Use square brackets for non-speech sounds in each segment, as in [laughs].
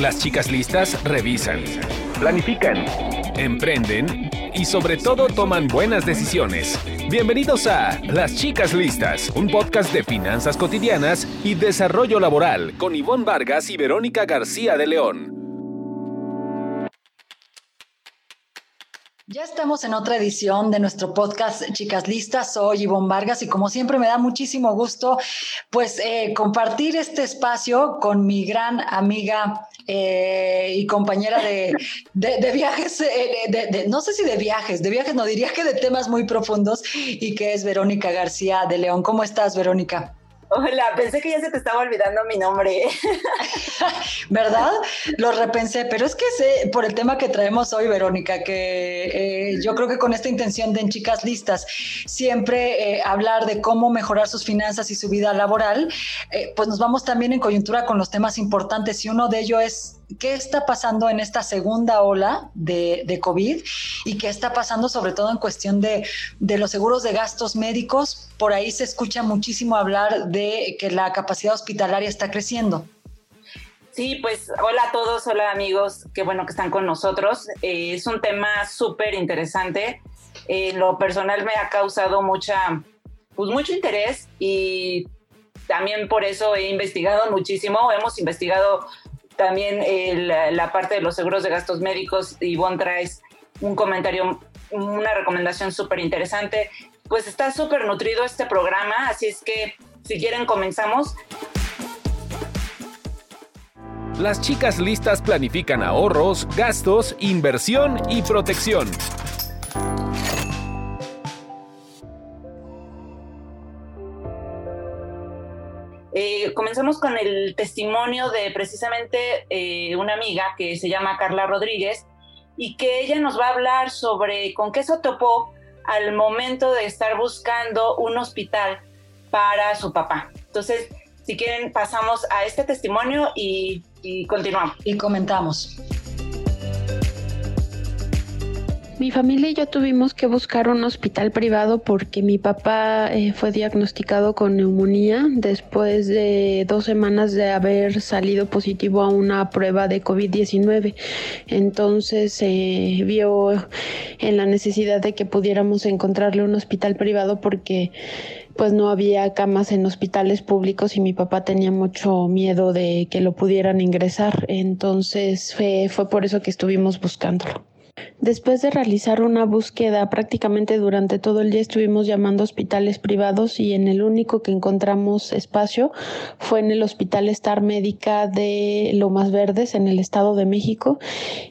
Las chicas listas revisan, planifican, emprenden y sobre todo toman buenas decisiones. Bienvenidos a Las Chicas Listas, un podcast de finanzas cotidianas y desarrollo laboral con Ivonne Vargas y Verónica García de León. Ya estamos en otra edición de nuestro podcast Chicas Listas. Soy Ivonne Vargas y como siempre me da muchísimo gusto pues eh, compartir este espacio con mi gran amiga eh, y compañera de, viajes, eh, no sé si de viajes, de viajes no diría que de temas muy profundos y que es Verónica García de León. ¿Cómo estás, Verónica? Hola, pensé que ya se te estaba olvidando mi nombre. [laughs] ¿Verdad? Lo repensé, pero es que sé, por el tema que traemos hoy, Verónica, que eh, yo creo que con esta intención de en Chicas Listas, siempre eh, hablar de cómo mejorar sus finanzas y su vida laboral, eh, pues nos vamos también en coyuntura con los temas importantes y uno de ellos es qué está pasando en esta segunda ola de, COVID y qué está pasando sobre todo en cuestión de, de, los seguros de gastos médicos. Por ahí se escucha muchísimo hablar de que la capacidad hospitalaria está creciendo. Sí, pues hola a todos, hola amigos, qué bueno que están con nosotros. Eh, es un tema súper interesante. En lo personal me ha causado mucha, pues mucho interés y también por eso he investigado muchísimo. Hemos investigado también la parte de los seguros de gastos médicos, Ivonne traes un comentario, una recomendación súper interesante. Pues está súper nutrido este programa, así es que si quieren comenzamos. Las chicas listas planifican ahorros, gastos, inversión y protección. Comenzamos con el testimonio de precisamente eh, una amiga que se llama Carla Rodríguez y que ella nos va a hablar sobre con qué se topó al momento de estar buscando un hospital para su papá. Entonces, si quieren, pasamos a este testimonio y continuamos. Y comentamos. Mi familia y yo tuvimos que buscar un hospital privado porque mi papá eh, fue diagnosticado con neumonía después de dos semanas de haber salido positivo a una prueba de COVID-19. Entonces se eh, vio en la necesidad de que pudiéramos encontrarle un hospital privado porque pues no había camas en hospitales públicos y mi papá tenía mucho miedo de que lo pudieran ingresar. Entonces fue, fue por eso que estuvimos buscándolo. Después de realizar una búsqueda prácticamente durante todo el día estuvimos llamando hospitales privados y en el único que encontramos espacio fue en el Hospital Star Médica de Lomas Verdes en el Estado de México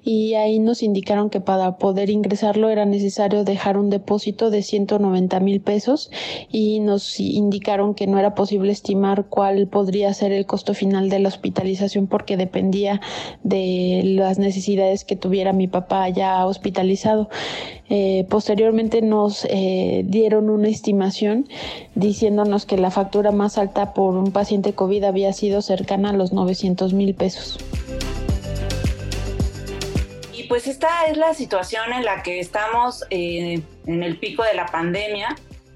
y ahí nos indicaron que para poder ingresarlo era necesario dejar un depósito de 190 mil pesos y nos indicaron que no era posible estimar cuál podría ser el costo final de la hospitalización porque dependía de las necesidades que tuviera mi papá allá hospitalizado. Eh, posteriormente nos eh, dieron una estimación diciéndonos que la factura más alta por un paciente COVID había sido cercana a los 900 mil pesos. Y pues esta es la situación en la que estamos eh, en el pico de la pandemia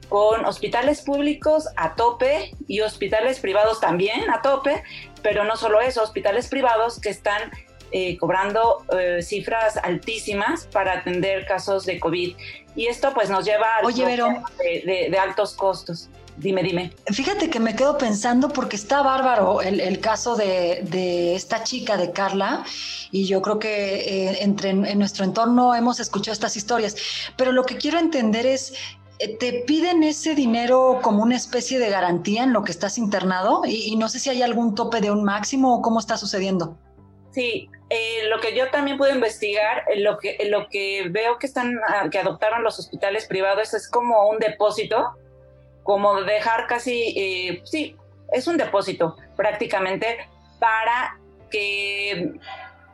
con hospitales públicos a tope y hospitales privados también a tope, pero no solo eso, hospitales privados que están eh, cobrando eh, cifras altísimas para atender casos de COVID. Y esto pues nos lleva a Oye, de, altos costos. Dime, dime. Fíjate que me quedo pensando porque está bárbaro el, caso de, esta chica, de Carla, y yo creo que eh, entre, en nuestro entorno hemos escuchado estas historias, pero lo que quiero entender es, ¿te piden ese dinero como una especie de garantía en lo que estás internado? Y, y no sé si hay algún tope de un máximo o cómo está sucediendo. Sí, eh, lo que yo también pude investigar, eh, lo que, lo que veo que están, ah, que adoptaron los hospitales privados es como un depósito, como dejar casi, eh, sí, es un depósito prácticamente para que,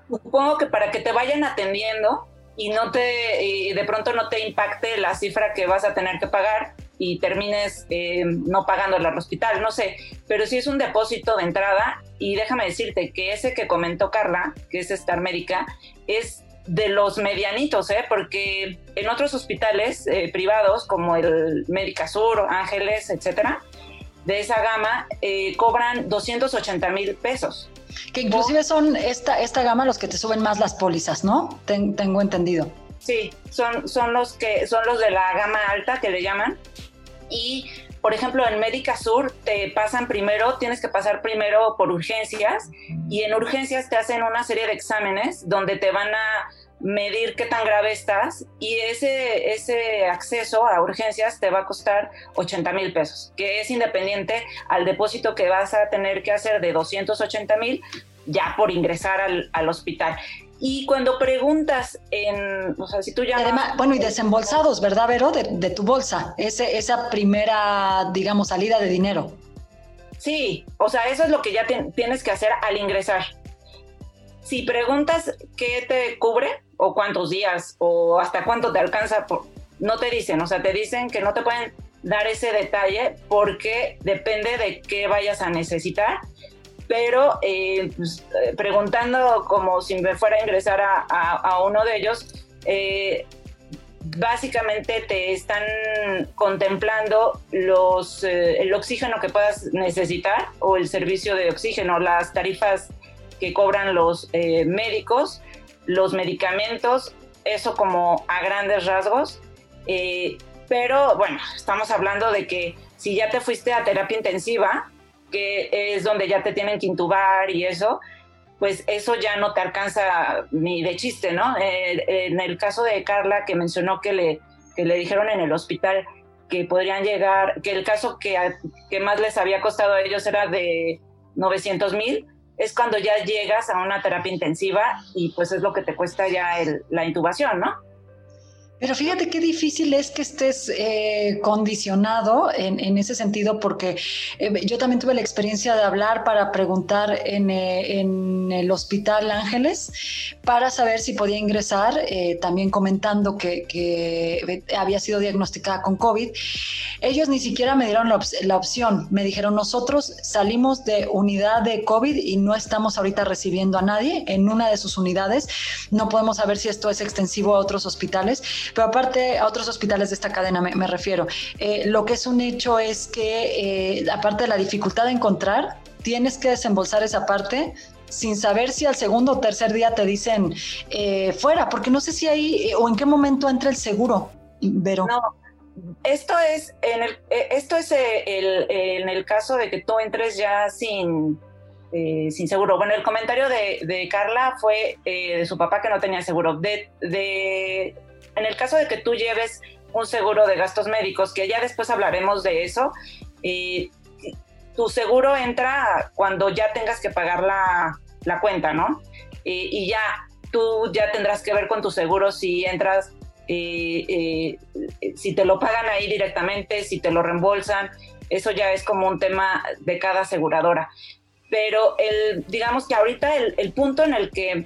supongo que para que te vayan atendiendo y no te, de pronto no te impacte la cifra que vas a tener que pagar y termines eh, no pagándole al hospital, no sé, pero sí es un depósito de entrada y déjame decirte que ese que comentó Carla, que es Star Médica, es de los medianitos, ¿eh? porque en otros hospitales eh, privados como el Médica Sur, Ángeles, etcétera, de esa gama, eh, cobran 280 mil pesos. Que inclusive son esta, esta gama los que te suben más las pólizas, ¿no? tengo entendido. Sí, son, son los que son los de la gama alta que le llaman. Y por ejemplo, en Médica Sur te pasan primero, tienes que pasar primero por urgencias y en urgencias te hacen una serie de exámenes donde te van a medir qué tan grave estás y ese, ese acceso a urgencias te va a costar 80 mil pesos, que es independiente al depósito que vas a tener que hacer de 280 mil ya por ingresar al, al hospital. Y cuando preguntas en, o sea, si tú llamas... Además, bueno, y desembolsados, ¿verdad, Vero? De, tu bolsa, ese, esa primera, digamos, salida de dinero. Sí, o sea, eso es lo que ya tienes que hacer al ingresar. Si preguntas qué te cubre, o cuántos días, o hasta cuánto te alcanza, por, no te dicen, o sea, te dicen que no te pueden dar ese detalle porque depende de qué vayas a necesitar pero eh, pues, eh, preguntando como si me fuera a ingresar a, uno de ellos, eh, básicamente te están contemplando los, el oxígeno que puedas necesitar o el servicio de oxígeno, las tarifas que cobran los médicos, los medicamentos, eso como a grandes rasgos. pero bueno, estamos hablando de que si ya te fuiste a terapia intensiva, que es donde ya te tienen que intubar y eso, pues eso ya no te alcanza ni de chiste, ¿no? Eh, en el caso de Carla, que mencionó que le, que le dijeron en el hospital que podrían llegar, que el caso que, que más les había costado a ellos era de 900 mil, es cuando ya llegas a una terapia intensiva y pues es lo que te cuesta ya la intubación, ¿no? Pero fíjate qué difícil es que estés eh, condicionado en, ese sentido, porque eh, yo también tuve la experiencia de hablar para preguntar en, eh, el Hospital Ángeles para saber si podía ingresar, también comentando que, había sido diagnosticada con COVID. Ellos ni siquiera me dieron la, la opción, me dijeron, nosotros salimos de unidad de COVID y no estamos ahorita recibiendo a nadie en una de sus unidades, no podemos saber si esto es extensivo a otros hospitales pero aparte, a otros hospitales de esta cadena me, refiero. Eh, lo que es un hecho es que, eh, aparte de la dificultad de encontrar, tienes que desembolsar esa parte sin saber si al segundo o tercer día te dicen eh, fuera, porque no sé si ahí o en qué momento entra el seguro, Vero. No, esto es en el, esto es el, en el caso de que tú entres ya sin, sin seguro. Bueno, el comentario de, Carla fue de su papá que no tenía seguro. De, de en el caso de que tú lleves un seguro de gastos médicos, que ya después hablaremos de eso, tu seguro entra cuando ya tengas que pagar la, cuenta, ¿no? Eh, y ya tú ya tendrás que ver con tu seguro si entras, eh, si te lo pagan ahí directamente, si te lo reembolsan, eso ya es como un tema de cada aseguradora. Pero el, digamos que ahorita el punto en el que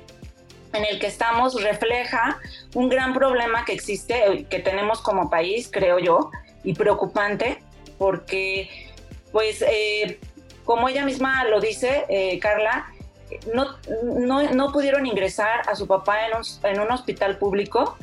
en el que estamos refleja un gran problema que existe, que tenemos como país, creo yo, y preocupante, porque, pues, eh, como ella misma lo dice, eh, Carla, no, no, pudieron ingresar a su papá en un, en un hospital público,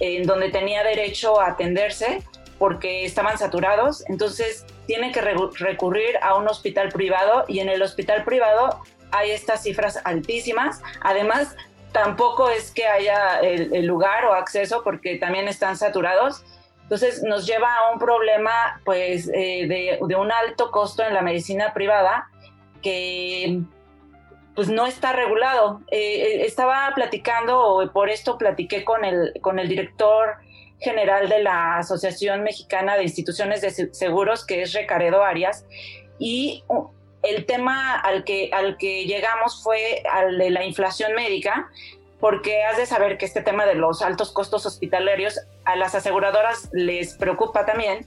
en donde tenía derecho a atenderse, porque estaban saturados, entonces tiene que recurrir a un hospital privado y en el hospital privado hay estas cifras altísimas. Además, tampoco es que haya el, lugar o acceso porque también están saturados. Entonces nos lleva a un problema pues eh, de, un alto costo en la medicina privada que pues no está regulado. Eh, eh, estaba platicando, por esto platiqué con el, con el director general de la Asociación Mexicana de Instituciones de Seguros, que es Recaredo Arias, y el tema al que, al que llegamos fue al de la inflación médica, porque has de saber que este tema de los altos costos hospitalarios a las aseguradoras les preocupa también,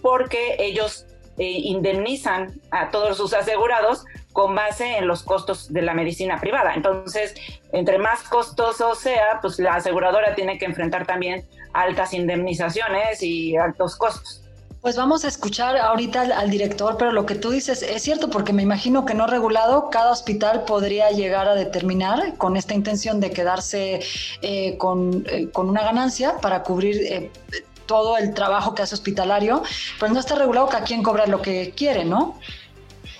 porque ellos eh, indemnizan a todos sus asegurados con base en los costos de la medicina privada. Entonces, entre más costoso sea, pues la aseguradora tiene que enfrentar también altas indemnizaciones y altos costos. Pues vamos a escuchar ahorita al, director, pero lo que tú dices es cierto, porque me imagino que no regulado, cada hospital podría llegar a determinar con esta intención de quedarse eh, con, eh, con, una ganancia para cubrir eh, todo el trabajo que hace hospitalario, pero no está regulado que a quien cobra lo que quiere, ¿no?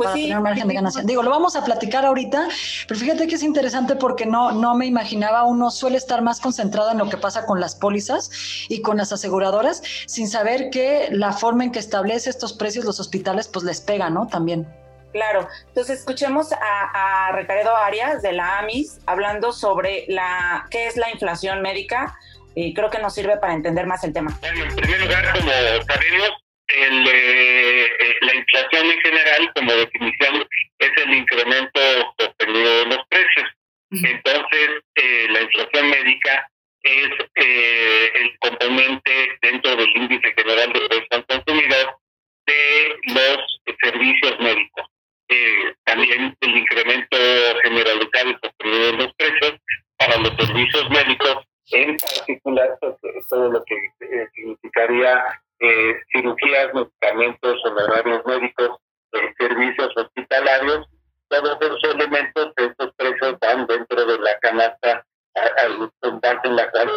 Pues para tener margen de ganancia. Digo, lo vamos a platicar ahorita, pero fíjate que es interesante porque no, no me imaginaba, uno suele estar más concentrado en lo que pasa con las pólizas y con las aseguradoras, sin saber que la forma en que establece estos precios los hospitales, pues les pega, ¿no? También. Claro, entonces escuchemos a, a Ricardo Arias de la AMIS hablando sobre la qué es la inflación médica y creo que nos sirve para entender más el tema. Bueno, en primer lugar, como sabemos, el, eh, eh, la inflación en general, como definición, es el incremento sostenido de los precios. Entonces, eh, la inflación médica es el componente dentro del índice general de precios al consumidor de los servicios médicos. también el incremento generalizado y sostenido de los precios para los servicios médicos, en particular todo lo que significaría eh, cirugías, medicamentos, honorarios médicos, eh, servicios hospitalarios, todos esos elementos, estos precios van dentro de la canasta al en la cual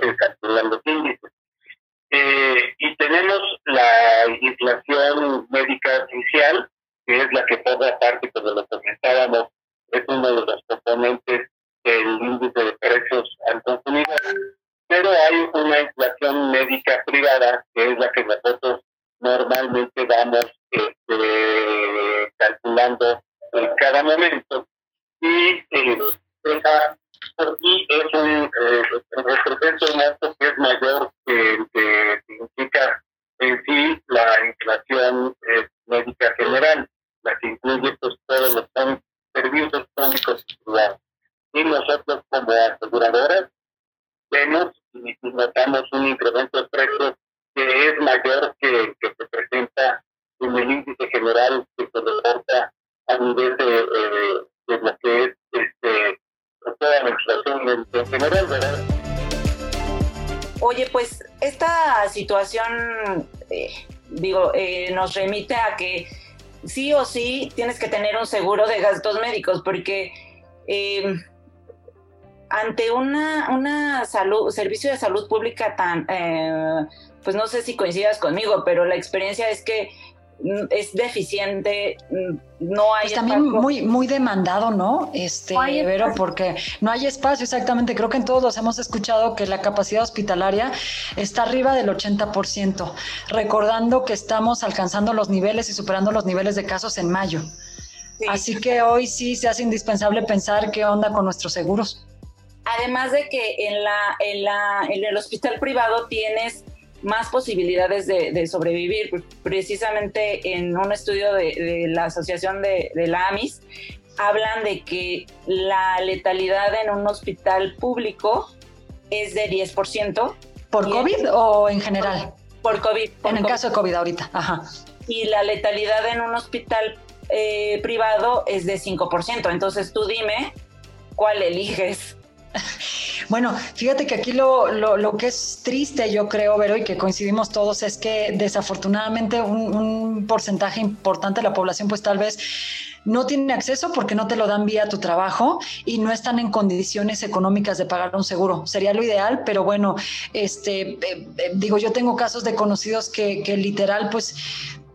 sí tienes que tener un seguro de gastos médicos, porque eh, ante una, una salud, servicio de salud pública tan, eh, pues no sé si coincidas conmigo, pero la experiencia es que es deficiente, mm, no hay pues también muy muy demandado, ¿no? Este, pero porque no hay espacio exactamente, creo que en todos los hemos escuchado que la capacidad hospitalaria está arriba del 80%, recordando que estamos alcanzando los niveles y superando los niveles de casos en mayo. Así que hoy sí se hace indispensable pensar qué onda con nuestros seguros. Además de que en, la, en, la, en el hospital privado tienes más posibilidades de, sobrevivir. Precisamente en un estudio de, la Asociación de, la AMIS, hablan de que la letalidad en un hospital público es de 10%. ¿Por COVID o en general? Por, COVID. en el caso de COVID ahorita, ajá. Y la letalidad en un hospital eh, privado es de 5%. Entonces tú dime cuál eliges. [laughs] Bueno, fíjate que aquí lo, lo, que es triste, yo creo, Vero, y que coincidimos todos, es que desafortunadamente un, porcentaje importante de la población, pues tal vez no tiene acceso porque no te lo dan vía tu trabajo y no están en condiciones económicas de pagar un seguro. Sería lo ideal, pero bueno, este, eh, eh, digo, yo tengo casos de conocidos que, que literal, pues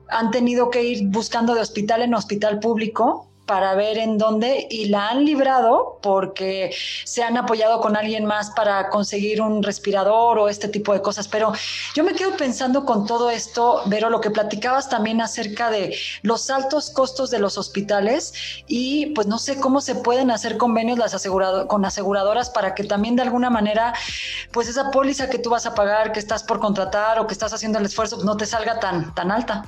han tenido que ir buscando de hospital en hospital público para ver en dónde y la han librado porque se han apoyado con alguien más para conseguir un respirador o este tipo de cosas. Pero yo me quedo pensando con todo esto, Vero, lo que platicabas también acerca de los altos costos de los hospitales y pues no sé cómo se pueden hacer convenios las asegurado con aseguradoras para que también de alguna manera pues esa póliza que tú vas a pagar, que estás por contratar o que estás haciendo el esfuerzo, no te salga tan, tan alta.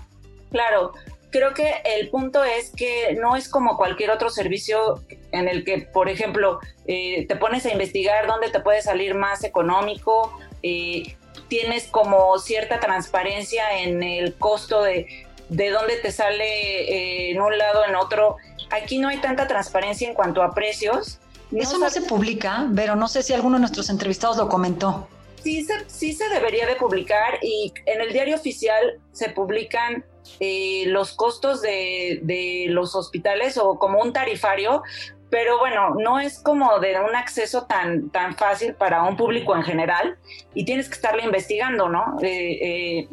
Claro, creo que el punto es que no es como cualquier otro servicio en el que, por ejemplo, eh, te pones a investigar dónde te puede salir más económico, eh, tienes como cierta transparencia en el costo de, de dónde te sale eh, en un lado, en otro. Aquí no hay tanta transparencia en cuanto a precios. Eso no se publica, pero no sé si alguno de nuestros entrevistados lo comentó. Sí se, sí se debería de publicar y en el diario oficial se publican eh, los costos de, los hospitales o como un tarifario, pero bueno, no es como de un acceso tan, tan fácil para un público en general y tienes que estarle investigando, ¿no? Eh, eh,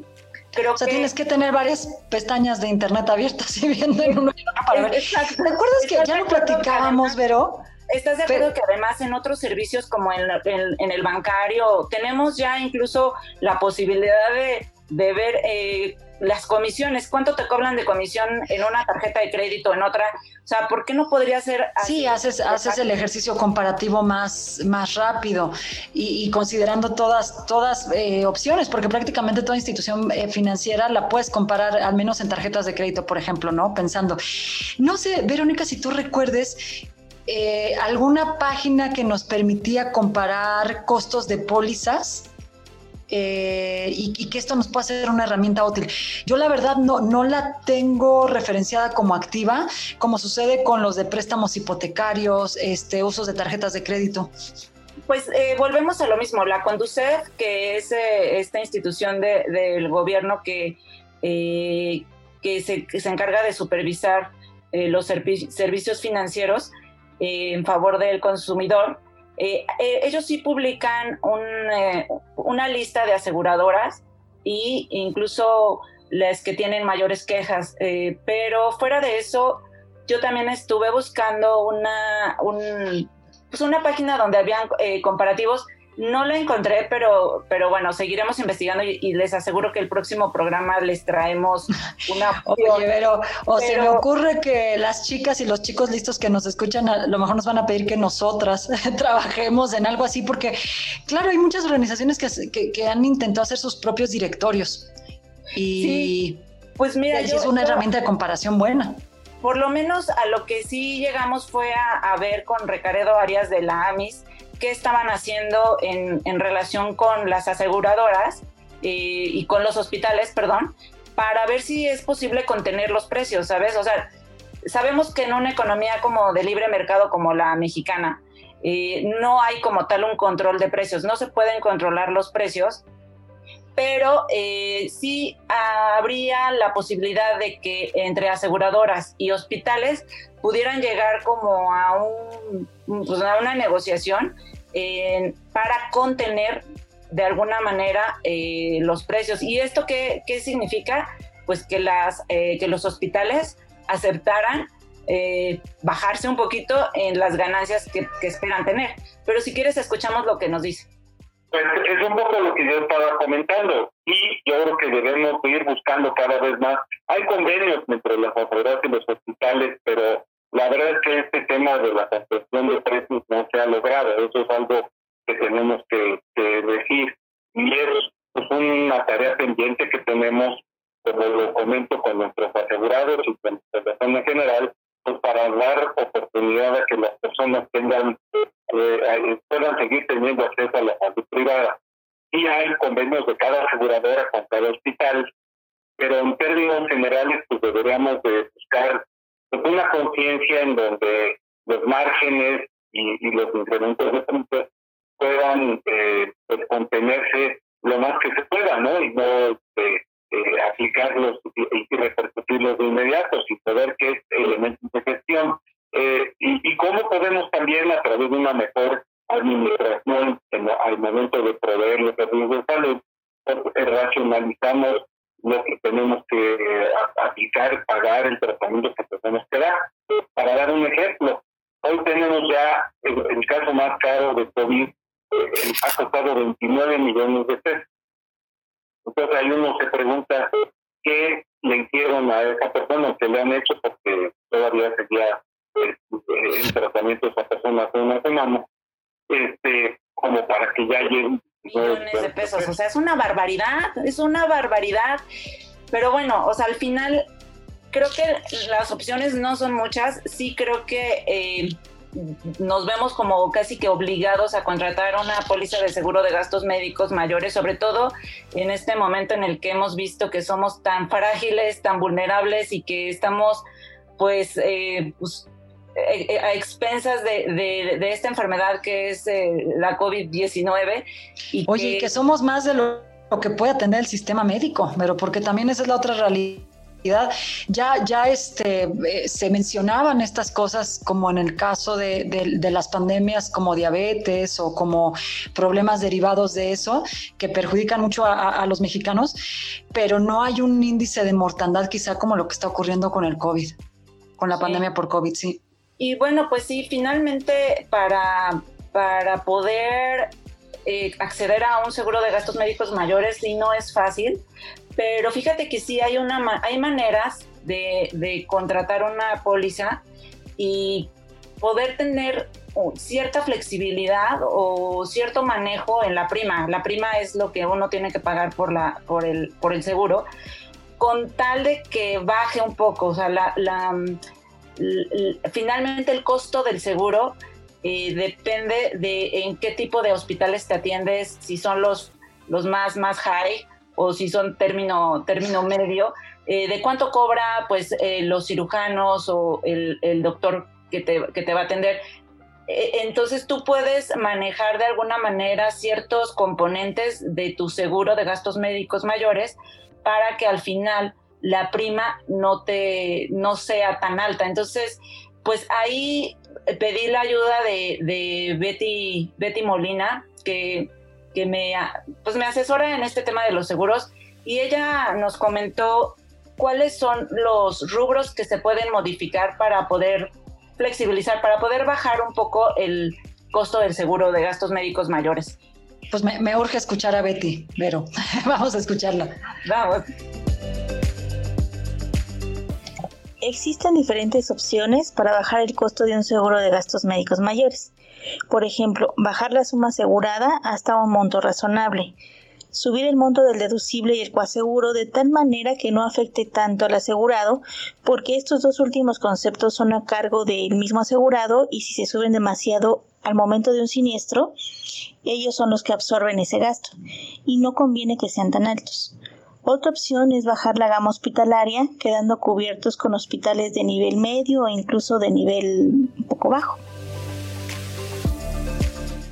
Creo o sea, tienes que tener varias pestañas de internet abiertas y viendo en uno para ver. ¿Te acuerdas que ya lo platicábamos, Vero? ¿Estás de acuerdo que además en otros servicios como en, en, el bancario tenemos ya incluso la posibilidad de, de ver eh, las comisiones, cuánto te cobran de comisión en una tarjeta de crédito, en otra, o sea, ¿por qué no podría ser así? Sí, haces, haces el ejercicio comparativo más, más rápido y, considerando todas, todas eh, opciones, porque prácticamente toda institución eh, financiera la puedes comparar, al menos en tarjetas de crédito, por ejemplo, ¿no? Pensando, no sé, Verónica, si tú recuerdes eh, alguna página que nos permitía comparar costos de pólizas eh, y, que esto nos pueda ser una herramienta útil. Yo la verdad no, no la tengo referenciada como activa, como sucede con los de préstamos hipotecarios, este, usos de tarjetas de crédito. Pues eh, volvemos a lo mismo, la Conducef, que es eh, esta institución del gobierno que, que se, se, encarga de supervisar los servicios financieros en favor del consumidor, eh, eh, ellos sí publican eh, una lista de aseguradoras e incluso las que tienen mayores quejas, pero fuera de eso, yo también estuve buscando una, pues una página donde habían comparativos no la encontré, pero, pero bueno, seguiremos investigando y, les aseguro que el próximo programa les traemos una. [laughs] Oye, pero, o se me ocurre que las chicas y los chicos listos que nos escuchan a lo mejor nos van a pedir que nosotras [laughs] trabajemos en algo así, porque claro, hay muchas organizaciones que, que, han intentado hacer sus propios directorios. Y pues mira, es una herramienta de comparación buena por lo menos a lo que sí llegamos fue a, a, ver con Recaredo Arias de la AMIS qué estaban haciendo en, relación con las aseguradoras eh, y con los hospitales, perdón, para ver si es posible contener los precios, ¿sabes? O sea, sabemos que en una economía como de libre mercado como la mexicana, eh, no hay como tal un control de precios, no se pueden controlar los precios, pero eh, sí habría la posibilidad de que entre aseguradoras y hospitales pudieran llegar como a, pues a una negociación para contener de alguna manera eh, los precios. ¿Y esto qué, qué significa? Pues que, las, eh, que los hospitales aceptaran eh, bajarse un poquito en las ganancias que, que, esperan tener. Pero si quieres, escuchamos lo que nos dice. Pues es un poco lo que yo estaba comentando y yo creo que debemos ir buscando cada vez más. Hay convenios entre las autoridades y los hospitales, pero la verdad es que este tema de la construcción de precios no se ha logrado. Eso es algo que tenemos que, decir. Y es pues, una tarea pendiente que tenemos, como lo comento, con nuestros asegurados y con la población en general, pues para dar oportunidad a que las personas tengan, eh, puedan seguir teniendo acceso a la salud privada. Y hay convenios de cada aseguradora con cada hospital, pero en términos generales, pues deberíamos de buscar una conciencia en donde los márgenes y, los incrementos de precios puedan eh, pues, contenerse lo más que se pueda, ¿no? Y no este, eh, aplicarlos y, repercutirlos de inmediato, sin saber qué es elementos de gestión. Eh, y, cómo podemos también, a través de una mejor administración al momento de proveer los servicios de salud, pues, racionalizamos lo que tenemos que eh, aplicar, pagar el tratamiento que tenemos que dar. Para dar un ejemplo, hoy tenemos ya el, caso más caro de COVID, eh, ha costado 29 millones de pesos. Entonces ahí uno se pregunta qué le hicieron a esa persona, que le han hecho porque todavía seguía el, eh, el tratamiento de esa persona hace una semana, este, como para que ya llegue millones de pesos. O sea, es una barbaridad, es una barbaridad. Pero bueno, o sea, al final creo que las opciones no son muchas. Sí creo que eh, nos vemos como casi que obligados a contratar una póliza de seguro de gastos médicos mayores, sobre todo en este momento en el que hemos visto que somos tan frágiles, tan vulnerables y que estamos pues, eh, pues a expensas de, de, esta enfermedad que es eh, la COVID-19. Oye, que... somos más de lo que puede atender el sistema médico, pero porque también esa es la otra realidad ya, ya este, eh, se mencionaban estas cosas como en el caso de, las pandemias como diabetes o como problemas derivados de eso que perjudican mucho a, los mexicanos, pero no hay un índice de mortandad quizá como lo que está ocurriendo con el COVID, con la pandemia por COVID, sí. Y bueno, pues sí, finalmente para, para poder eh, acceder a un seguro de gastos médicos mayores sí no es fácil, pero fíjate que sí hay, una, hay maneras de, contratar una póliza y poder tener cierta flexibilidad o cierto manejo en la prima. La prima es lo que uno tiene que pagar por, la, por, el, por el seguro, con tal de que baje un poco. O sea, la, finalmente el costo del seguro eh, depende de en qué tipo de hospitales te atiendes, si son los, los más, más high o si son término, término medio, eh, de cuánto cobra pues eh, los cirujanos o el, doctor que te, que te, va a atender. Entonces tú puedes manejar de alguna manera ciertos componentes de tu seguro de gastos médicos mayores para que al final la prima no te no sea tan alta. Entonces, pues ahí pedí la ayuda de, de Betty, Betty Molina, que que me, pues me asesora en este tema de los seguros y ella nos comentó cuáles son los rubros que se pueden modificar para poder flexibilizar, para poder bajar un poco el costo del seguro de gastos médicos mayores. Pues me, me urge escuchar a Betty, pero [laughs] vamos a escucharla. Vamos. Existen diferentes opciones para bajar el costo de un seguro de gastos médicos mayores. Por ejemplo, bajar la suma asegurada hasta un monto razonable. Subir el monto del deducible y el coaseguro de tal manera que no afecte tanto al asegurado, porque estos dos últimos conceptos son a cargo del mismo asegurado y si se suben demasiado al momento de un siniestro, ellos son los que absorben ese gasto y no conviene que sean tan altos. Otra opción es bajar la gama hospitalaria, quedando cubiertos con hospitales de nivel medio o incluso de nivel un poco bajo.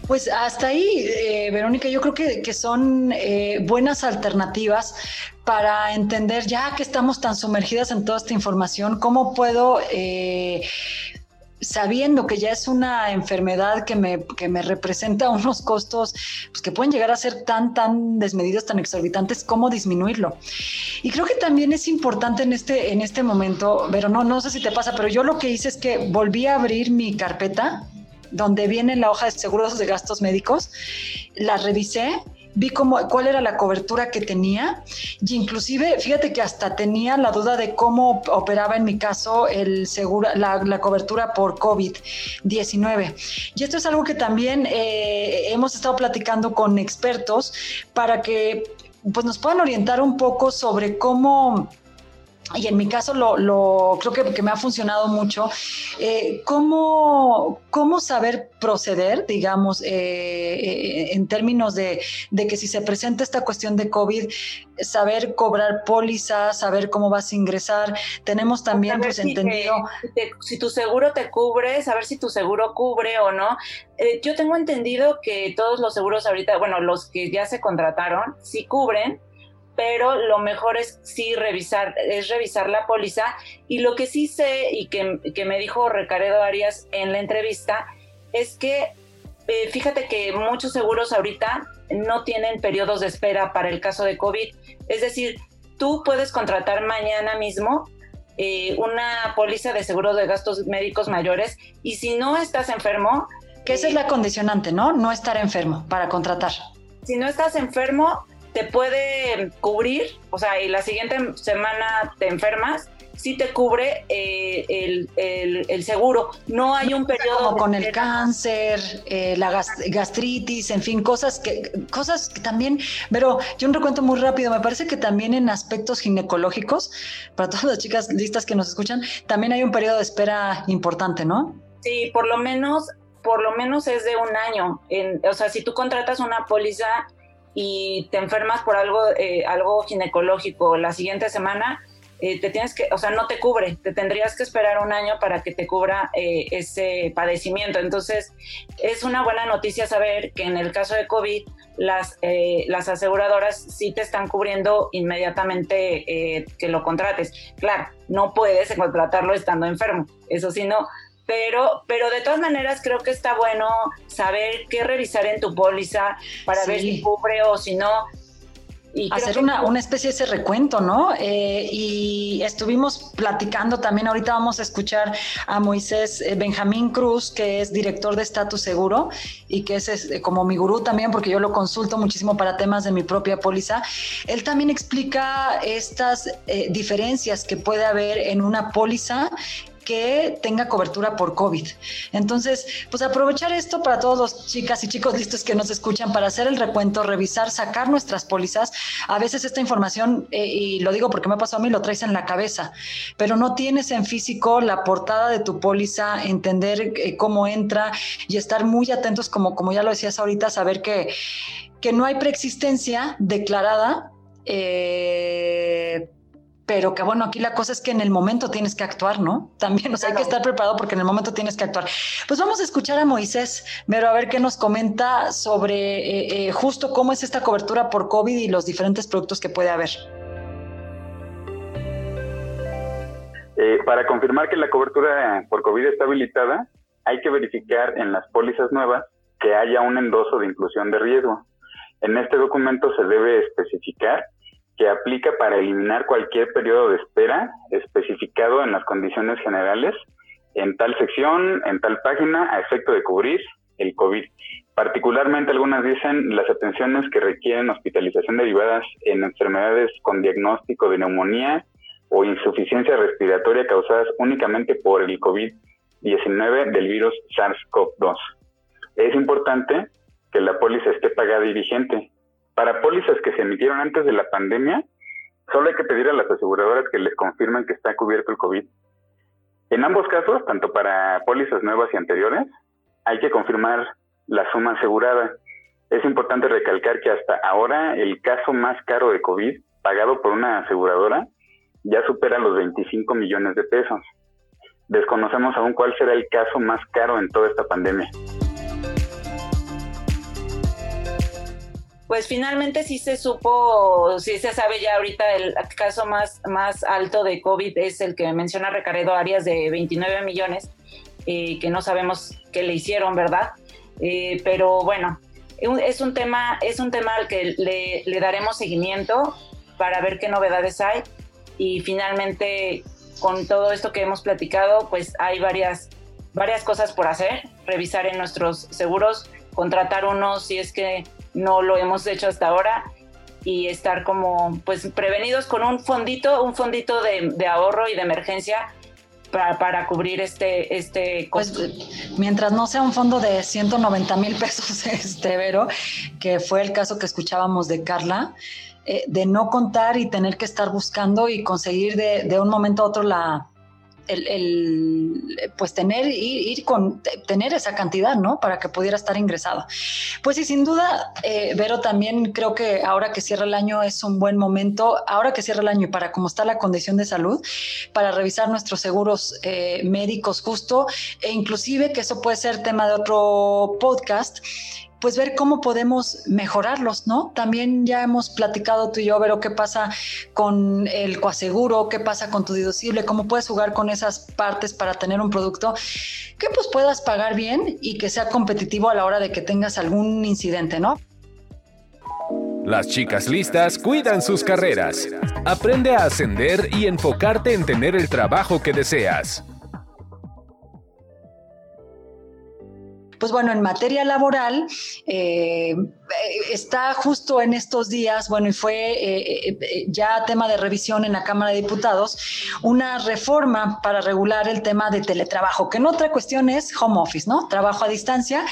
Pues hasta ahí, eh, Verónica, yo creo que, son eh, buenas alternativas para entender, ya que estamos tan sumergidas en toda esta información, cómo puedo, eh, sabiendo que ya es una enfermedad que me, que me representa [laughs] unos costos pues, que pueden llegar a ser tan, tan desmedidos, tan exorbitantes, cómo disminuirlo. Y creo que también es importante en este, en este momento, pero no, no sé si te pasa, pero yo lo que hice es que volví a abrir mi carpeta donde viene la hoja de seguros de gastos médicos, la revisé vi cómo, cuál era la cobertura que tenía y inclusive fíjate que hasta tenía la duda de cómo operaba en mi caso el seguro, la, cobertura por COVID-19. Y esto es algo que también eh, hemos estado platicando con expertos para que pues, nos puedan orientar un poco sobre cómo y en mi caso lo, creo que, que, me ha funcionado mucho, eh, ¿cómo, ¿cómo, saber proceder, digamos, eh, eh, en términos de, de, que si se presenta esta cuestión de COVID, saber cobrar pólizas, saber cómo vas a ingresar? Tenemos también pues, entendido... si tu seguro te cubre, saber si tu seguro cubre o no. yo tengo entendido que todos los seguros ahorita, bueno, los que ya se contrataron, sí cubren, pero lo mejor es sí revisar, es revisar la póliza. Y lo que sí sé y que, me dijo Recaredo Arias en la entrevista es que eh, fíjate que muchos seguros ahorita no tienen periodos de espera para el caso de COVID. Es decir, tú puedes contratar mañana mismo eh, una póliza de seguro de gastos médicos mayores y si no estás enfermo... Que esa es la condicionante, ¿no? No estar enfermo para contratar. Si no estás enfermo, te puede cubrir, o sea, y la siguiente semana te enfermas, sí te cubre eh, el, seguro. No hay un periodo. Como con el cáncer, eh, la gastritis, en fin, cosas que, cosas que también. Pero yo un recuento muy rápido. Me parece que también en aspectos ginecológicos, para todas las chicas listas que nos escuchan, también hay un periodo de espera importante, ¿no? Sí, por lo menos, por lo menos es de un año. En, o sea, si tú contratas una póliza y te enfermas por algo, eh, algo ginecológico la siguiente semana, eh, te tienes que, o sea, no te cubre, te tendrías que esperar un año para que te cubra eh, ese padecimiento. Entonces, es una buena noticia saber que en el caso de COVID las, eh, las aseguradoras sí te están cubriendo inmediatamente eh, que lo contrates. Claro, no puedes contratarlo estando enfermo, eso sí no, pero, pero de todas maneras creo que está bueno saber qué revisar en tu póliza para ver si cubre o si no hacer una, una, especie de ese recuento, ¿no? Eh, y estuvimos platicando también, ahorita vamos a escuchar a Moisés eh, Benjamín Cruz, que es director de Estatus Seguro y que es, eh, como mi gurú también, porque yo lo consulto muchísimo para temas de mi propia póliza. Él también explica estas diferencias que puede haber en una póliza que tenga cobertura por COVID. Entonces, pues aprovechar esto para todos los chicas y chicos listos que nos escuchan para hacer el recuento, revisar, sacar nuestras pólizas. A veces esta información, eh, y lo digo porque me pasó a mí, lo traes en la cabeza, pero no tienes en físico la portada de tu póliza, entender eh, cómo entra y estar muy atentos, como, como ya lo decías ahorita, saber que, que no hay preexistencia declarada. Eh, pero que bueno, aquí la cosa es que en el momento tienes que actuar, ¿no? También, o sea, hay que estar preparado porque en el momento tienes que actuar. Pues vamos a escuchar a Moisés, pero a ver qué nos comenta sobre eh, eh, justo cómo es esta cobertura por COVID y los diferentes productos que puede haber. Eh, para confirmar que la cobertura por COVID está habilitada, hay que verificar en las pólizas nuevas que haya un endoso de inclusión de riesgo. En este documento se debe especificar que aplica para eliminar cualquier periodo de espera especificado en las condiciones generales en tal sección, en tal página, a efecto de cubrir el COVID. Particularmente algunas dicen las atenciones que requieren hospitalización derivadas en enfermedades con diagnóstico de neumonía o insuficiencia respiratoria causadas únicamente por el COVID-19 del virus SARS-CoV-2. Es importante que la póliza esté pagada y vigente, para pólizas que se emitieron antes de la pandemia, solo hay que pedir a las aseguradoras que les confirmen que está cubierto el COVID. En ambos casos, tanto para pólizas nuevas y anteriores, hay que confirmar la suma asegurada. Es importante recalcar que hasta ahora el caso más caro de COVID pagado por una aseguradora ya supera los 25 millones de pesos. Desconocemos aún cuál será el caso más caro en toda esta pandemia. Pues finalmente sí se supo, sí se sabe ya ahorita el caso más, más alto de COVID es el que menciona Recaredo Arias de 29 millones, eh, que no sabemos qué le hicieron, ¿verdad? Eh, pero bueno, es un tema, es un tema al que le, le, daremos seguimiento para ver qué novedades hay y finalmente con todo esto que hemos platicado, pues hay varias, varias cosas por hacer, revisar en nuestros seguros, contratar unos si es que no lo hemos hecho hasta ahora y estar como pues prevenidos con un fondito, un fondito de, ahorro y de emergencia para, para, cubrir este, este pues, costo. Pues, mientras no sea un fondo de 190 mil pesos, [laughs] este, Vero, que fue el caso que escuchábamos de Carla, eh, de no contar y tener que estar buscando y conseguir de, de un momento a otro la, el, pues tener, ir, con, tener esa cantidad, ¿no? Para que pudiera estar ingresado. Pues sí, sin duda, eh, Vero, también creo que ahora que cierra el año es un buen momento, ahora que cierra el año y para cómo está la condición de salud, para revisar nuestros seguros eh, médicos justo, e inclusive que eso puede ser tema de otro podcast, pues ver cómo podemos mejorarlos, ¿no? También ya hemos platicado tú y yo, Vero, qué pasa con el coaseguro, qué pasa con tu deducible, cómo puedes jugar con esas partes para tener un producto que pues puedas pagar bien y que sea competitivo a la hora de que tengas algún incidente, ¿no? Las chicas listas cuidan sus carreras. Aprende a ascender y enfocarte en tener el trabajo que deseas. Pues bueno, en materia laboral, eh, está justo en estos días, bueno, y fue eh, eh, ya tema de revisión en la Cámara de Diputados, una reforma para regular el tema de teletrabajo, que en otra cuestión es home office, ¿no? Trabajo a distancia,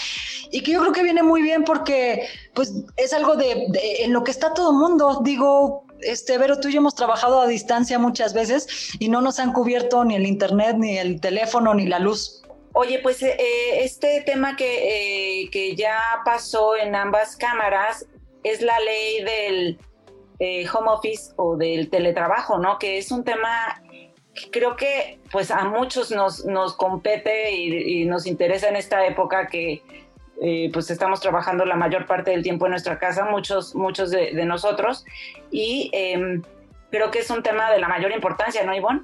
y que yo creo que viene muy bien porque, pues, es algo de, en lo que está todo el mundo, digo, este, Vero, tú y yo hemos trabajado a distancia muchas veces y no nos han cubierto ni el internet, ni el teléfono, ni la luz. Oye, pues eh, eh, este tema que, eh, que, ya pasó en ambas cámaras es la ley del home office o del teletrabajo, ¿no? Que es un tema que creo que pues a muchos nos, nos compete y, nos interesa en esta época que eh, pues estamos trabajando la mayor parte del tiempo en nuestra casa, muchos, muchos de, nosotros, y em, creo que es un tema de la mayor importancia, ¿no, Ivonne?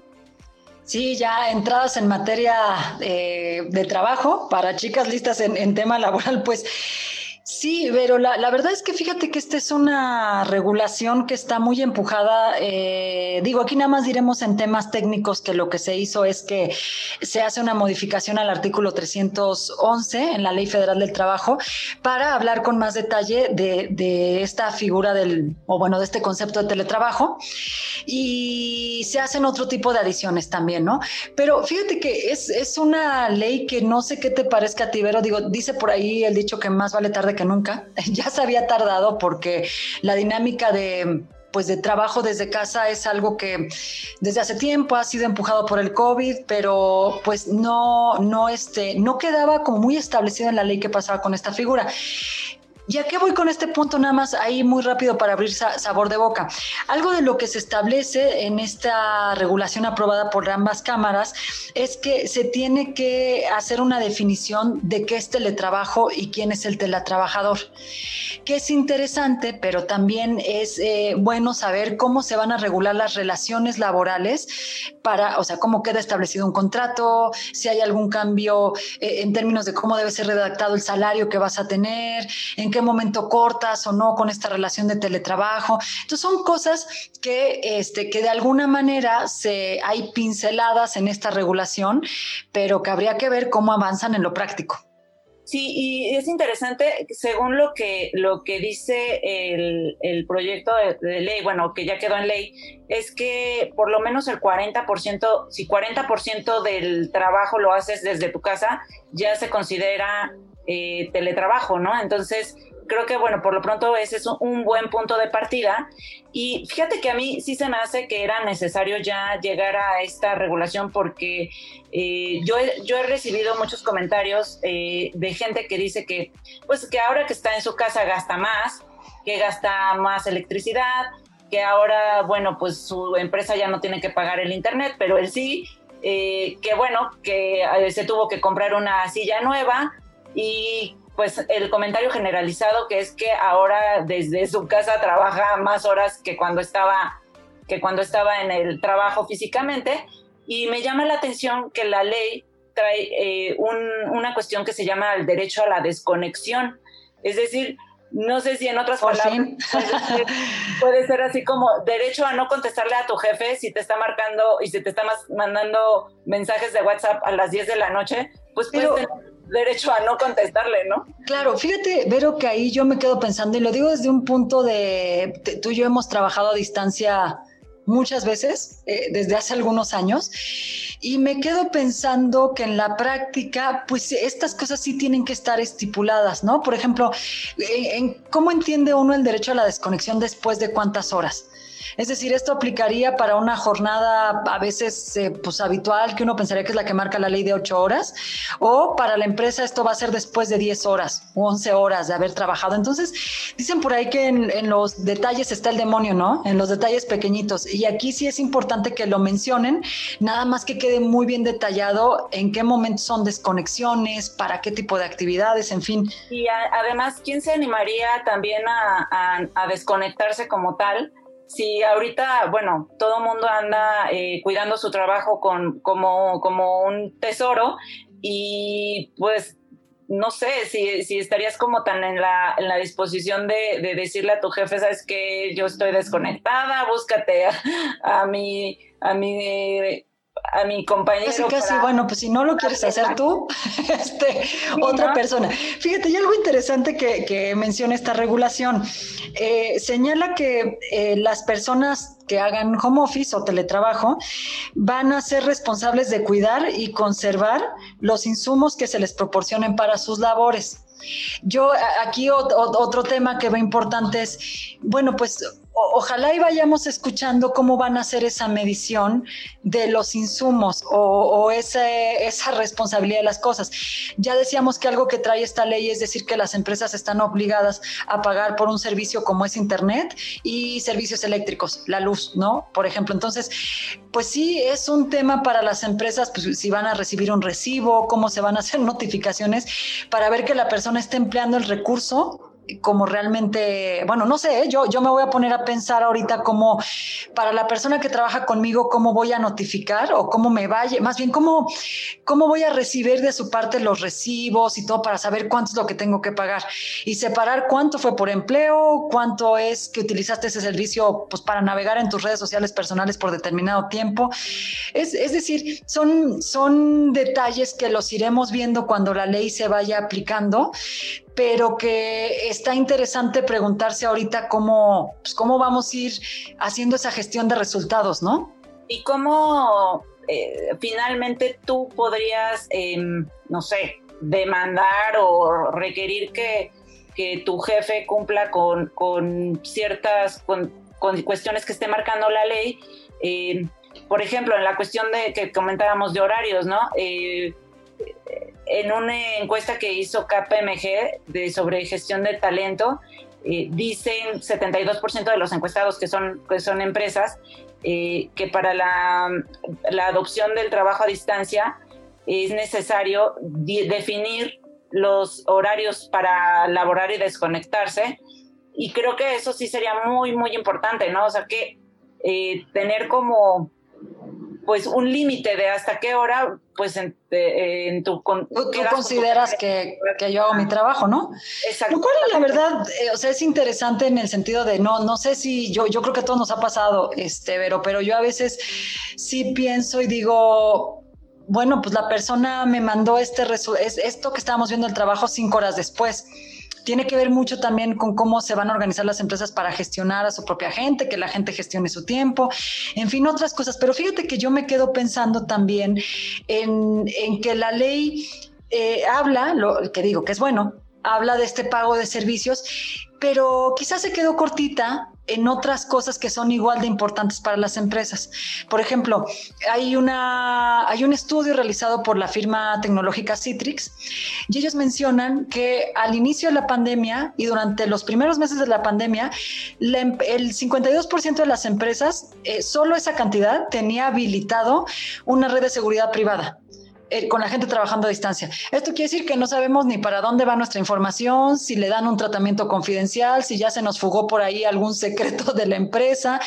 Sí, ya entradas en materia eh, de trabajo para chicas listas en, en tema laboral, pues Sí, pero la, verdad es que fíjate que esta es una regulación que está muy empujada. Eh, digo, aquí nada más diremos en temas técnicos que lo que se hizo es que se hace una modificación al artículo 311 en la Ley Federal del Trabajo para hablar con más detalle de, esta figura del, o bueno, de este concepto de teletrabajo. Y se hacen otro tipo de adiciones también, ¿no? Pero fíjate que es, es una ley que no sé qué te parezca a digo, dice por ahí el dicho que más vale tarde que nunca. [laughs] Ya se había tardado porque la dinámica de pues de trabajo desde casa es algo que desde hace tiempo ha sido empujado por el COVID, pero pues no, no, este, no quedaba como muy establecido en la ley que pasaba con esta figura. ¿Y a qué voy con este punto nada más ahí muy rápido para abrir sabor de boca? Algo de lo que se establece en esta regulación aprobada por ambas cámaras es que se tiene que hacer una definición de qué es teletrabajo y quién es el teletrabajador, que es interesante, pero también es eh, bueno saber cómo se van a regular las relaciones laborales para, o sea, cómo queda establecido un contrato, si hay algún cambio eh, en términos de cómo debe ser redactado el salario que vas a tener, en qué momento cortas o no con esta relación de teletrabajo. Entonces son cosas que, este, que de alguna manera se, hay pinceladas en esta regulación, pero que habría que ver cómo avanzan en lo práctico. Sí, y es interesante, según lo que, lo que dice el, el proyecto de, ley, bueno, que ya quedó en ley, es que por lo menos el 40%, si 40% del trabajo lo haces desde tu casa, ya se considera eh, teletrabajo, ¿no? Entonces, creo que, bueno, por lo pronto ese es un buen punto de partida. Y fíjate que a mí sí se me hace que era necesario ya llegar a esta regulación porque eh, yo, he, yo he recibido muchos comentarios eh, de gente que dice que, pues, que ahora que está en su casa gasta más, que gasta más electricidad, que ahora, bueno, pues su empresa ya no tiene que pagar el internet, pero él sí, que bueno, que se tuvo que comprar una silla nueva, y pues el comentario generalizado que es que ahora desde su casa trabaja más horas que cuando estaba que cuando estaba en el trabajo físicamente. Y me llama la atención que la ley trae eh, una cuestión que se llama el derecho a la desconexión. Es decir no sé si en otras palabras puede, puede ser, así como derecho a no contestarle a tu jefe si te está marcando y si te está mandando mensajes de WhatsApp a las 10 de la noche, pues puedes tener derecho a no contestarle, ¿no? Claro, fíjate, Vero, que ahí yo me quedo pensando, y lo digo desde un punto de, tú y yo hemos trabajado a distancia muchas veces, eh, desde hace algunos años, y me quedo pensando que en la práctica, pues estas cosas sí tienen que estar estipuladas, ¿no? Por ejemplo, en, ¿cómo entiende uno el derecho a la desconexión después de cuántas horas? Es decir, esto aplicaría para una jornada a veces eh, pues habitual, que uno pensaría que es la que marca la ley de ocho horas, o para la empresa esto va a ser después de 10 horas o 11 horas de haber trabajado. Entonces, dicen por ahí que en, los detalles está el demonio, ¿no? En los detalles pequeñitos. Y aquí sí es importante que lo mencionen, nada más que quede muy bien detallado en qué momentos son desconexiones, para qué tipo de actividades, en fin. Y además, ¿quién se animaría también a desconectarse como tal? Si ahorita, bueno, todo mundo anda eh, cuidando su trabajo con, como, como un tesoro y pues no sé si, si estarías como tan en la, en la disposición de, de, decirle a tu jefe, sabes que yo estoy desconectada, búscate a mi, a mi a mi compañero. Casi, casi, bueno, pues si no lo quieres hacer tú, [laughs] este, otra persona. Fíjate, hay algo interesante que, que menciona esta regulación. Eh, señala que eh, las personas que hagan home office o teletrabajo van a ser responsables de cuidar y conservar los insumos que se les proporcionen para sus labores. Yo aquí otro tema que veo importante es, bueno, pues ojalá y vayamos escuchando cómo van a hacer esa medición de los insumos o, esa responsabilidad de las cosas. Ya decíamos que algo que trae esta ley es decir que las empresas están obligadas a pagar por un servicio como es Internet y servicios eléctricos, la luz, ¿no? Por ejemplo, entonces, pues sí, es un tema para las empresas, pues si van a recibir un recibo, cómo se van a hacer [laughs] notificaciones para ver que la persona esté empleando el recurso como realmente, bueno, no sé, ¿eh? yo, yo me voy a poner a pensar ahorita como para la persona que trabaja conmigo, cómo voy a notificar o cómo me vaya, más bien cómo, cómo voy a recibir de su parte los recibos y todo para saber cuánto es lo que tengo que pagar y separar cuánto fue por empleo, cuánto es que utilizaste ese servicio pues, para navegar en tus redes sociales personales por determinado tiempo. Es, es decir, son, son detalles que los iremos viendo cuando la ley se vaya aplicando, pero que está interesante preguntarse ahorita cómo, pues, cómo vamos a ir haciendo esa gestión de resultados, ¿no? Y cómo eh, finalmente tú podrías, em, no sé, demandar o requerir que, que tu jefe cumpla con, con ciertas con, cuestiones que esté marcando la ley. Em, por ejemplo, en la cuestión de que comentábamos de horarios, ¿no? Eh, en una encuesta que hizo KPMG de, sobre gestión de talento, eh, dicen 72% de los encuestados que son, que son empresas eh, que para la, la, adopción del trabajo a distancia es necesario definir los horarios para laborar y desconectarse. Y creo que eso sí sería muy, muy importante, ¿no? O sea, que eh, tener como pues un límite de hasta qué hora, pues en, tu... Con, tú, consideras que, que, yo hago mi trabajo, ¿no? Exacto. Lo cual, la verdad, eh, o sea, es interesante en el sentido de, no, no sé si yo, yo creo que a todos nos ha pasado, este, pero, pero yo a veces sí pienso y digo, bueno, pues la persona me mandó este, es, esto que estábamos viendo el trabajo cinco horas después tiene que ver mucho también con cómo se van a organizar las empresas para gestionar a su propia gente, que la gente gestione su tiempo, en fin, otras cosas. Pero fíjate que yo me quedo pensando también en, que la ley eh, habla, lo que digo que es bueno, habla de este pago de servicios, pero quizás se quedó cortita en otras cosas que son igual de importantes para las empresas. Por ejemplo, hay, una, hay un estudio realizado por la firma tecnológica Citrix y ellos mencionan que al inicio de la pandemia y durante los primeros meses de la pandemia, em, el 52% de las empresas, eh, solo esa cantidad, tenía habilitado una red de seguridad privada. Eh, con la gente trabajando a distancia. Esto quiere decir que no sabemos ni para dónde va nuestra información, si le dan un tratamiento confidencial, si ya se nos fugó por ahí algún secreto de la empresa.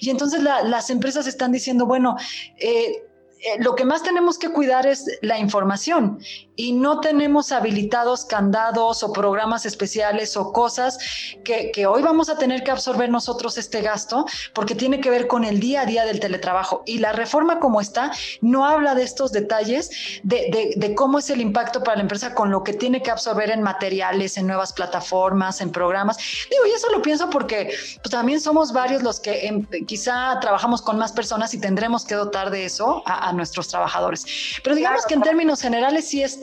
Y entonces las empresas están diciendo, bueno, eh, eh, lo que más tenemos que cuidar es la información y no tenemos habilitados candados o programas especiales o cosas que, hoy vamos a tener que absorber nosotros este gasto porque tiene que ver con el día a día del teletrabajo. Y la reforma como está no habla de estos detalles, de, cómo es el impacto para la empresa con lo que tiene que absorber en materiales, en nuevas plataformas, en programas. Digo, y eso lo pienso porque pues, también somos varios los que em, quizá trabajamos con más personas y tendremos que dotar de eso a, nuestros trabajadores. Pero digamos que en términos generales sí es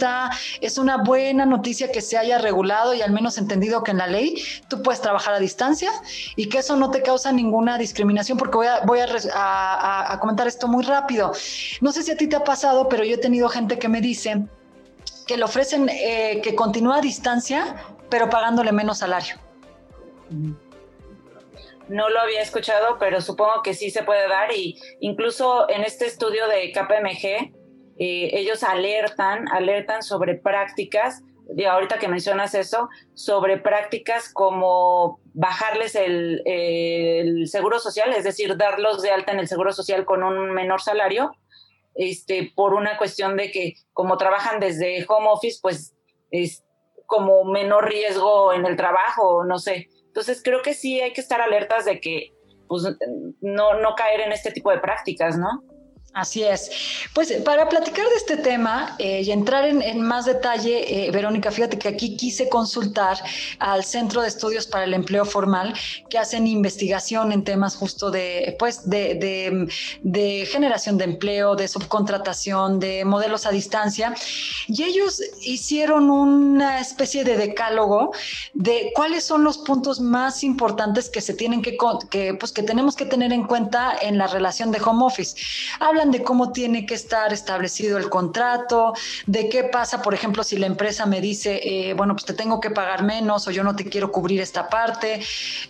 es una buena noticia que se haya regulado y al menos entendido que en la ley tú puedes trabajar a distancia y que eso no te causa ninguna discriminación, porque voy a, voy a, comentar esto muy rápido. No sé si a ti te ha pasado, pero yo he tenido gente que me dice que le ofrecen eh, que continúa a distancia, pero pagándole menos salario. No lo había escuchado, pero supongo que sí se puede dar. Y incluso en este estudio de KPMG eh, ellos alertan, alertan sobre prácticas, de ahorita que mencionas eso, sobre prácticas como bajarles el, el, seguro social, es decir, darlos de alta en el seguro social con un menor salario, este, por una cuestión de que como trabajan desde home office, pues es como menor riesgo en el trabajo, no sé. Entonces creo que sí hay que estar alertas de que pues, no, no caer en este tipo de prácticas, ¿no? Así es. Pues para platicar de este tema eh, y entrar en, más detalle, eh, Verónica, fíjate que aquí quise consultar al Centro de Estudios para el Empleo Formal, que hacen investigación en temas justo de, pues, de, de generación de empleo, de subcontratación, de modelos a distancia. Y ellos hicieron una especie de decálogo de cuáles son los puntos más importantes que se tienen que, que, pues, que tenemos que tener en cuenta en la relación de home office. Habla de cómo tiene que estar establecido el contrato, de qué pasa, por ejemplo, si la empresa me dice, eh, bueno, pues te tengo que pagar menos o yo no te quiero cubrir esta parte.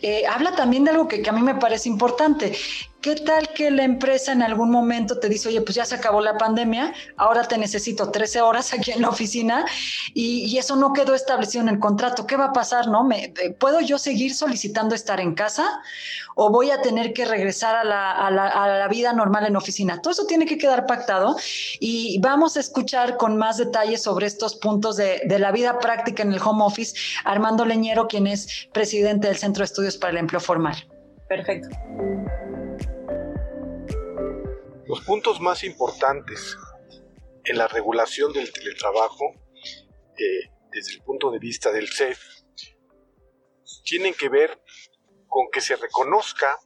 Eh, habla también de algo que, que a mí me parece importante, ¿Qué tal que la empresa en algún momento te dice, oye, pues ya se acabó la pandemia, ahora te necesito 13 horas aquí en la oficina y, eso no quedó establecido en el contrato? ¿Qué va a pasar? ¿No? ¿Me, eh, ¿Puedo yo seguir solicitando estar en casa o voy a tener que regresar a la, vida normal en oficina? Todo eso tiene que quedar pactado y vamos a escuchar con más detalles sobre estos puntos de, de la vida práctica en el home office, Armando Leñero, quien es presidente del Centro de Estudios para el Empleo Formal. Perfecto. Los puntos más importantes en la regulación del teletrabajo, eh, desde el punto de vista del CEF, tienen que ver con que se reconozca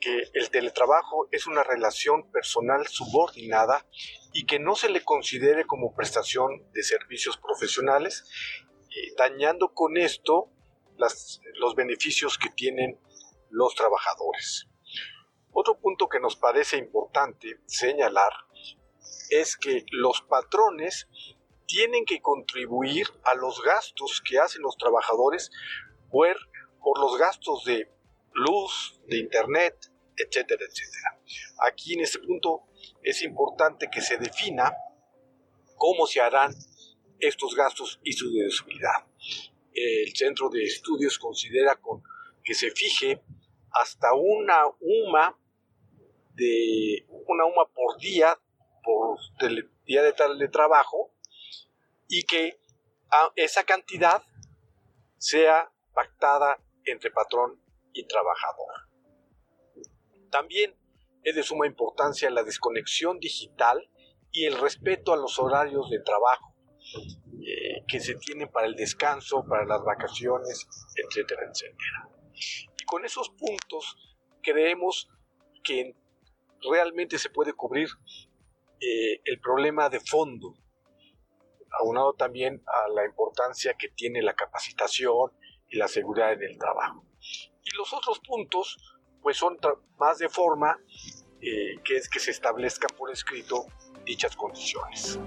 que el teletrabajo es una relación personal subordinada y que no se le considere como prestación de servicios profesionales, eh, dañando con esto los beneficios que tienen los trabajadores. Otro punto que nos parece importante señalar es que los patrones tienen que contribuir a los gastos que hacen los trabajadores por, los gastos de luz, de internet, etcétera, etcétera. Aquí en este punto es importante que se defina cómo se harán estos gastos y su deducibilidad. El centro de estudios considera con que se fije hasta una UMA de una UMA por día, por día de tal de trabajo, y que esa cantidad sea pactada entre patrón y trabajador. También es de suma importancia la desconexión digital y el respeto a los horarios de trabajo eh, que se tienen para el descanso, para las vacaciones, etcétera, etcétera. Con esos puntos creemos que realmente se puede cubrir eh, el problema de fondo, aunado también a la importancia que tiene la capacitación y la seguridad en el trabajo. Y los otros puntos, pues son más de forma, eh, que es que se establezcan por escrito dichas condiciones.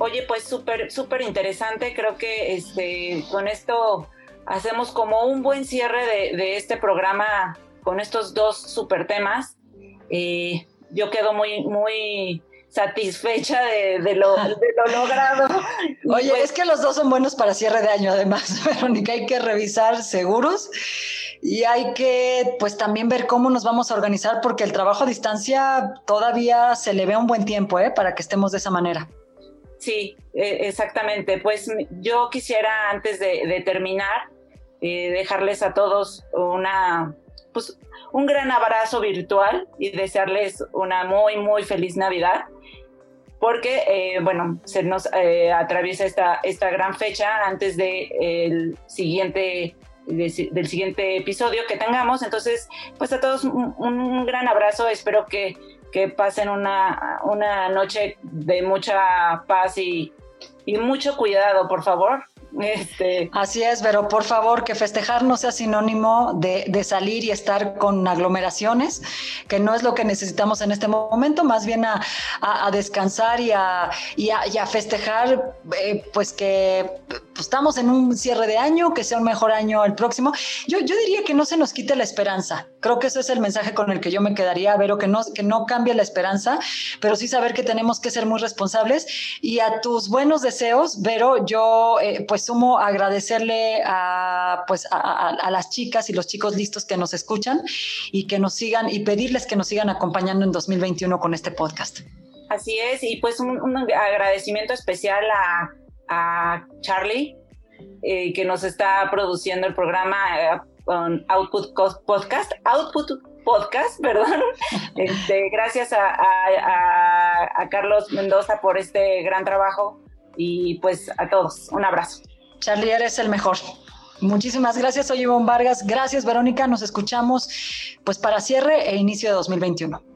Oye, pues súper, súper interesante. Creo que este, con esto hacemos como un buen cierre de, de este programa con estos dos super temas. Eh, yo quedo muy, muy satisfecha de, lo, logrado. Oye, pues es que los dos son buenos para cierre de año, además, [laughs] Verónica, hay que revisar seguros y hay que, pues, también ver cómo nos vamos a organizar, porque el trabajo a distancia todavía se le ve un buen tiempo, ¿eh? Para que estemos de esa manera. Sí, e, exactamente. Pues yo quisiera, antes de, terminar, eh, dejarles a todos una pues un gran abrazo virtual y desearles una muy, muy feliz Navidad. Porque, eh, bueno, se nos eh, atraviesa esta, esta gran fecha antes de siguiente, del siguiente episodio que tengamos. Entonces, pues a todos un, gran abrazo. Espero que, que pasen una, una noche de mucha paz y, y mucho cuidado, por favor. Este... Así es, pero por favor que festejar no sea sinónimo de, salir y estar con aglomeraciones, que no es lo que necesitamos en este momento, más bien a, descansar y a, festejar, eh, pues que pues, estamos en un cierre de año, que sea un mejor año el próximo. Yo, yo diría que no se nos quite la esperanza. Creo que ese es el mensaje con el que yo me quedaría, Vero, que no, que no cambie la esperanza, pero sí saber que tenemos que ser muy responsables. Y a tus buenos deseos, Vero, yo eh, pues sumo agradecerle a, pues, a, las chicas y los chicos listos que nos escuchan y que nos sigan y pedirles que nos sigan acompañando en 2021 con este podcast. Así es, y pues un, agradecimiento especial a, a Charlie, eh, que nos está produciendo el programa. Con Output Podcast, Output podcast, [laughs] perdón. Este, gracias a, a, Carlos Mendoza por este gran trabajo y pues a todos, un abrazo. Charlie, eres el mejor. Muchísimas gracias, soy Ivonne Vargas. Gracias, Verónica. Nos escuchamos pues para cierre e inicio de 2021.